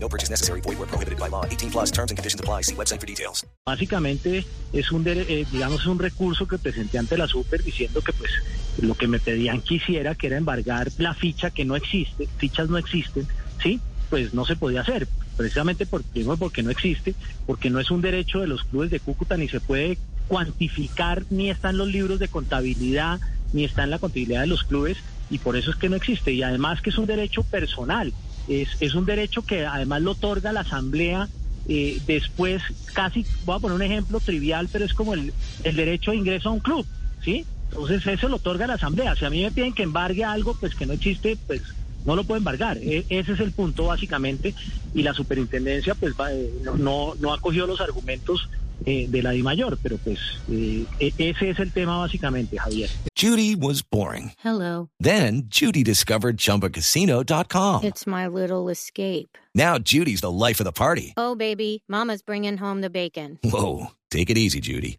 No purchase necessary. Void where prohibited by law. 18 plus terms and conditions apply. See website for details. Básicamente es un, eh, digamos, un recurso que presenté ante la super diciendo que pues lo que me pedían quisiera, que era embargar la ficha que no existe, fichas no existen, ¿sí? Pues no se podía hacer, precisamente por, primero porque no existe, porque no es un derecho de los clubes de Cúcuta, ni se puede cuantificar, ni está en los libros de contabilidad, ni está en la contabilidad de los clubes, y por eso es que no existe. Y además que es un derecho personal, es, es un derecho que además lo otorga la Asamblea eh, después, casi, voy a poner un ejemplo trivial, pero es como el, el derecho de ingreso a un club, ¿sí? Entonces eso lo otorga la Asamblea. Si a mí me piden que embargue algo, pues que no existe, pues no lo puedo embargar. E- ese es el punto básicamente. Y la superintendencia, pues va, eh, no, no, no ha cogido los argumentos eh, de la DIMAYOR, pero pues eh, ese es el tema básicamente, Javier. Judy was boring. Hello. Then Judy discovered ChumbaCasino.com. It's my little escape. Now Judy's the life of the party. Oh, baby, Mama's bringing home the bacon. Whoa, take it easy, Judy.